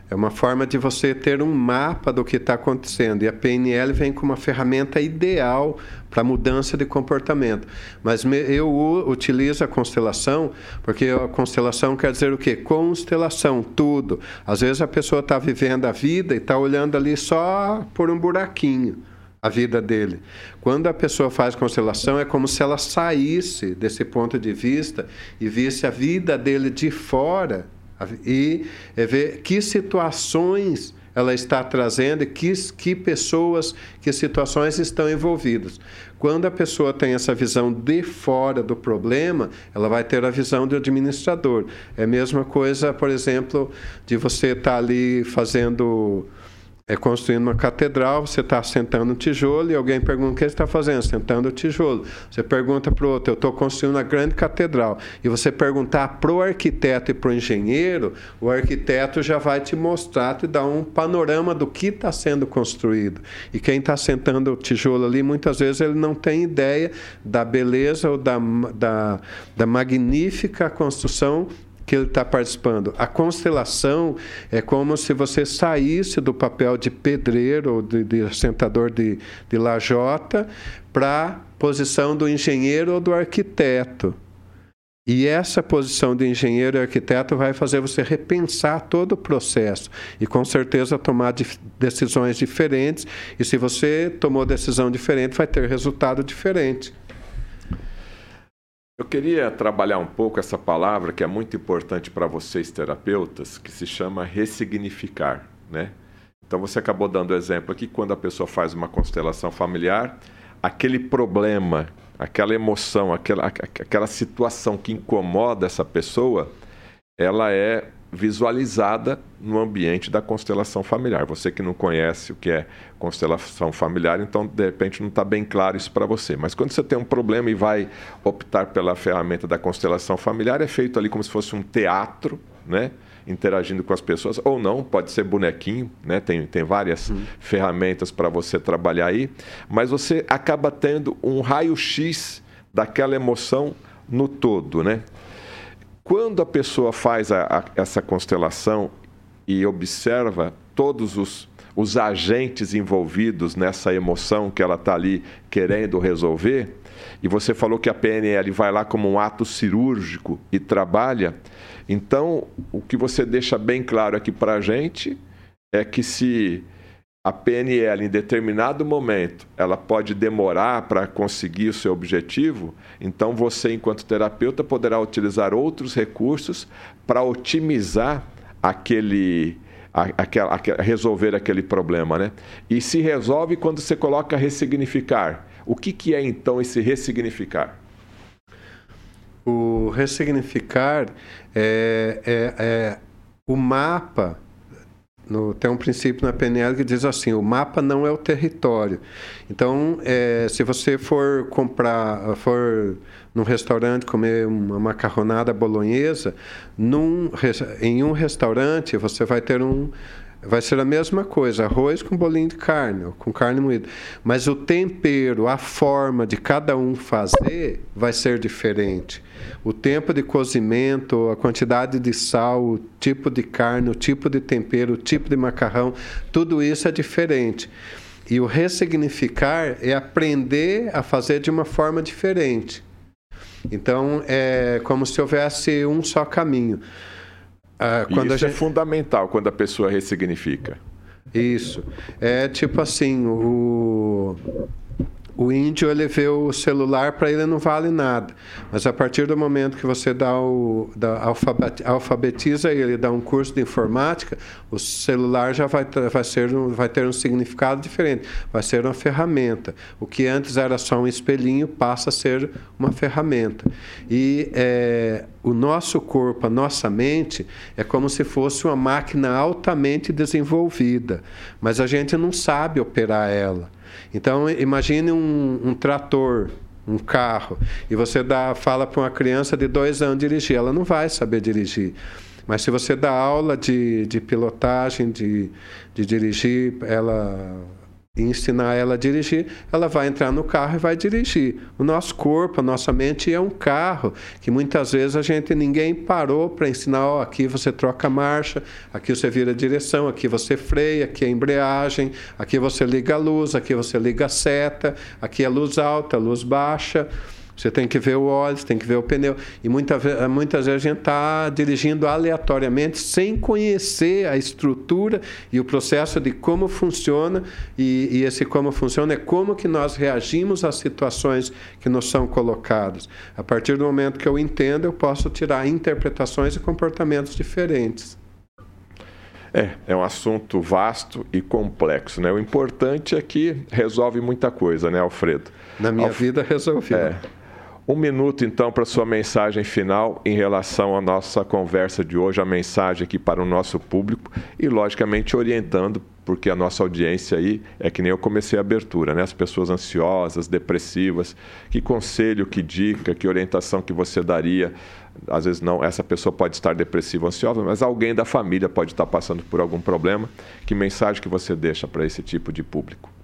é uma forma de você ter um mapa do que está acontecendo. E a PNL vem com uma ferramenta ideal para mudança de comportamento. Mas eu utilizo a constelação porque a constelação quer dizer o quê? Constelação, tudo. Às vezes a pessoa está vivendo a vida e está olhando ali só por um buraquinho a vida dele. Quando a pessoa faz constelação, é como se ela saísse desse ponto de vista e visse a vida dele de fora e é ver que situações ela está trazendo, que, que pessoas, que situações estão envolvidas. Quando a pessoa tem essa visão de fora do problema, ela vai ter a visão do administrador. É a mesma coisa, por exemplo, de você estar tá ali fazendo é construindo uma catedral, você está sentando um tijolo e alguém pergunta o que você está fazendo, sentando o tijolo. Você pergunta para o outro, eu estou construindo uma grande catedral. E você perguntar para o arquiteto e para o engenheiro, o arquiteto já vai te mostrar, te dar um panorama do que está sendo construído. E quem está sentando o tijolo ali, muitas vezes ele não tem ideia da beleza ou da, da, da magnífica construção que ele está participando. A constelação é como se você saísse do papel de pedreiro ou de, de assentador de, de lajota para a posição do engenheiro ou do arquiteto. E essa posição de engenheiro e arquiteto vai fazer você repensar todo o processo e com certeza tomar decisões diferentes. E se você tomou decisão diferente, vai ter resultado diferente. Eu queria trabalhar um pouco essa palavra que é muito importante para vocês terapeutas, que se chama ressignificar, né? Então você acabou dando o exemplo aqui quando a pessoa faz uma constelação familiar, aquele problema, aquela emoção, aquela, aquela situação que incomoda essa pessoa, ela é visualizada no ambiente da constelação familiar. Você que não conhece o que é constelação familiar, então de repente não está bem claro isso para você. Mas quando você tem um problema e vai optar pela ferramenta da constelação familiar, é feito ali como se fosse um teatro, né? interagindo com as pessoas, ou não, pode ser bonequinho, né? tem, tem várias hum. ferramentas para você trabalhar aí, mas você acaba tendo um raio-x daquela emoção no todo, né? Quando a pessoa faz a, a, essa constelação e observa todos os, os agentes envolvidos nessa emoção que ela está ali querendo resolver, e você falou que a PNL vai lá como um ato cirúrgico e trabalha, então o que você deixa bem claro aqui para a gente é que se a PNL em determinado momento ela pode demorar para conseguir o seu objetivo, então você, enquanto terapeuta, poderá utilizar outros recursos para otimizar aquele, aquela, aquela, resolver aquele problema, né? E se resolve quando você coloca ressignificar. O que, que é então esse ressignificar? O ressignificar é, é, é o mapa no, tem um princípio na PNL que diz assim: o mapa não é o território. Então, é, se você for comprar, for num restaurante comer uma macarronada bolonhesa, num, em um restaurante você vai ter um vai ser a mesma coisa, arroz com bolinho de carne, com carne moída. Mas o tempero, a forma de cada um fazer vai ser diferente o tempo de cozimento, a quantidade de sal, o tipo de carne, o tipo de tempero, o tipo de macarrão, tudo isso é diferente. E o ressignificar é aprender a fazer de uma forma diferente. Então, é como se houvesse um só caminho. Ah, quando isso é gente... é fundamental quando a pessoa ressignifica. Isso. É tipo assim, o o índio ele vê o celular para ele não vale nada, mas a partir do momento que você dá o alfabetiza ele, dá um curso de informática, o celular já vai, vai, ser, vai ter um significado diferente, vai ser uma ferramenta. O que antes era só um espelhinho passa a ser uma ferramenta. E é, o nosso corpo, a nossa mente, é como se fosse uma máquina altamente desenvolvida, mas a gente não sabe operar ela. Então, imagine um, um trator, um carro, e você dá, fala para uma criança de dois anos dirigir, ela não vai saber dirigir. Mas se você dá aula de, de pilotagem, de, de dirigir, ela e ensinar ela a dirigir, ela vai entrar no carro e vai dirigir. O nosso corpo, a nossa mente é um carro que muitas vezes a gente ninguém parou para ensinar, oh, aqui você troca a marcha, aqui você vira a direção, aqui você freia, aqui é a embreagem, aqui você liga a luz, aqui você liga a seta, aqui é luz alta, luz baixa. Você tem que ver o óleo, você tem que ver o pneu. E muita, muitas vezes a gente está dirigindo aleatoriamente, sem conhecer a estrutura e o processo de como funciona. E, e esse como funciona é como que nós reagimos às situações que nos são colocadas. A partir do momento que eu entendo, eu posso tirar interpretações e comportamentos diferentes. É, é um assunto vasto e complexo, né? O importante é que resolve muita coisa, né, Alfredo? Na minha Alf... vida resolveu. É. Um minuto, então, para sua mensagem final em relação à nossa conversa de hoje, a mensagem aqui para o nosso público e, logicamente, orientando, porque a nossa audiência aí é que nem eu comecei a abertura, né? As pessoas ansiosas, depressivas. Que conselho, que dica, que orientação que você daria? Às vezes não, essa pessoa pode estar depressiva, ansiosa, mas alguém da família pode estar passando por algum problema. Que mensagem que você deixa para esse tipo de público?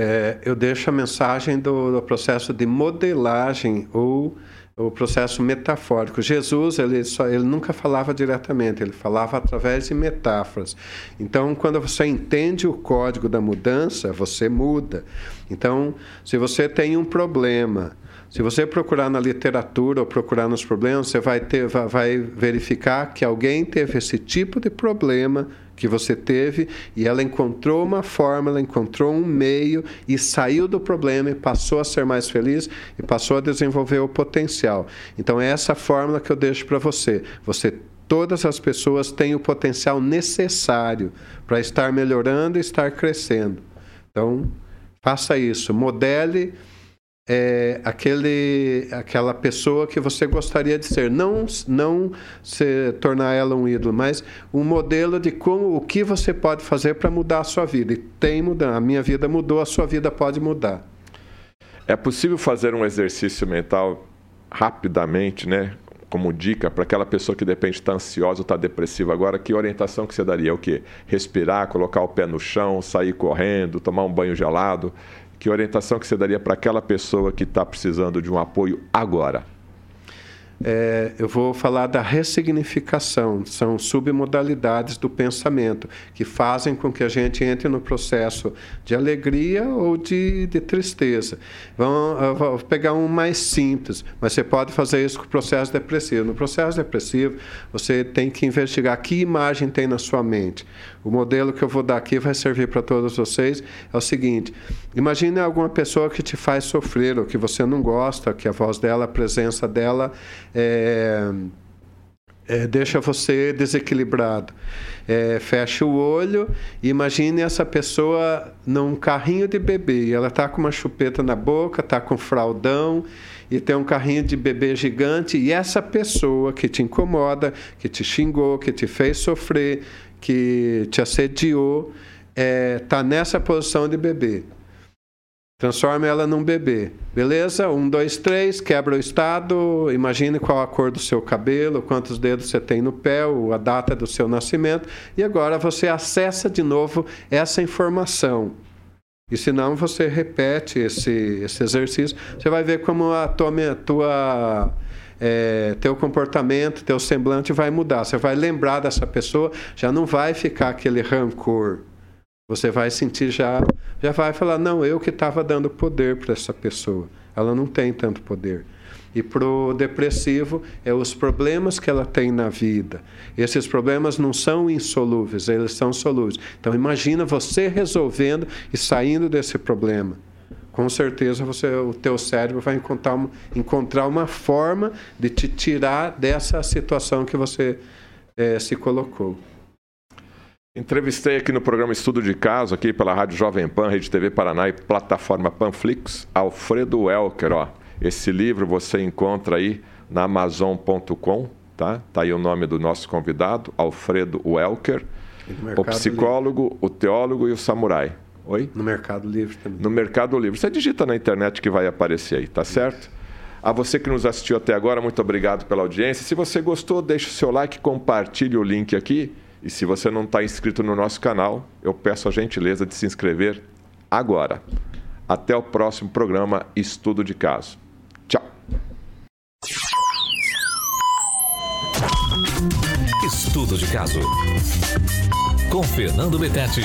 É, eu deixo a mensagem do, do, processo de modelagem ou o processo metafórico. Jesus, ele, só, ele nunca falava diretamente, ele falava através de metáforas. Então, quando você entende o código da mudança, você muda. Então, se você tem um problema, se você procurar na literatura ou procurar nos problemas, você vai, ter, vai verificar que alguém teve esse tipo de problema que você teve e ela encontrou uma forma, ela encontrou um meio e saiu do problema e passou a ser mais feliz e passou a desenvolver o potencial. Então é essa fórmula que eu deixo para você. Você todas as pessoas têm o potencial necessário para estar melhorando e estar crescendo. Então, faça isso, modele é, aquele, aquela pessoa que você gostaria de ser. Não, não se tornar ela um ídolo, mas um modelo de como, o que você pode fazer para mudar a sua vida. E tem mudado. A minha vida mudou, a sua vida pode mudar. É possível fazer um exercício mental rapidamente, né? Como dica para aquela pessoa que de repente está ansiosa ou está depressiva agora, que orientação que você daria? É o quê? Respirar, colocar o pé no chão, sair correndo, tomar um banho gelado. Que orientação que você daria para aquela pessoa que está precisando de um apoio agora? é, eu vou falar da ressignificação. São submodalidades do pensamento que fazem com que a gente entre no processo de alegria ou de, de tristeza. Vamos, vou pegar um mais simples, mas você pode fazer isso com o processo depressivo. No processo depressivo, você tem que investigar que imagem tem na sua mente. O modelo que eu vou dar aqui vai servir para todos vocês. É o seguinte: imagine alguma pessoa que te faz sofrer, ou que você não gosta, que a voz dela, a presença dela é, é, deixa você desequilibrado. É, fecha o olho e imagine essa pessoa num carrinho de bebê. Ela está com uma chupeta na boca, está com fraldão e tem um carrinho de bebê gigante. E essa pessoa que te incomoda, que te xingou, que te fez sofrer, que te assediou, está é, tá nessa posição de bebê. Transforma ela num bebê. Beleza? Um, dois, três, quebra o estado. Imagine qual a cor do seu cabelo, quantos dedos você tem no pé, a data do seu nascimento. E agora você acessa de novo essa informação. E se não, você repete esse, esse exercício. Você vai ver como a tua, tua é, teu comportamento, teu semblante vai mudar. Você vai lembrar dessa pessoa, já não vai ficar aquele rancor. Você vai sentir já, já vai falar, não, eu que estava dando poder para essa pessoa. Ela não tem tanto poder. E para o depressivo, é os problemas que ela tem na vida. Esses problemas não são insolúveis, eles são solúveis. Então imagina você resolvendo e saindo desse problema. Com certeza você, o teu cérebro vai encontrar uma, encontrar uma forma de te tirar dessa situação que você é, se colocou. Entrevistei aqui no programa Estudo de Caso, aqui pela Rádio Jovem Pan, Rede TV Paraná e plataforma Panflix, Alfredo Welker. Ó. Esse livro você encontra aí na Amazon.com, tá? Tá aí o nome do nosso convidado, Alfredo Welker, o psicólogo, o teólogo e o samurai. Oi? No Mercado Livre também. No Mercado Livre. Você digita na internet que vai aparecer aí, tá certo? A você que nos assistiu até agora, muito obrigado pela audiência. Se você gostou, deixe o seu like, compartilhe o link aqui. E se você não está inscrito no nosso canal, eu peço a gentileza de se inscrever agora. Até o próximo programa Estudo de Caso. Tchau. Estudo de caso com Fernando Betete.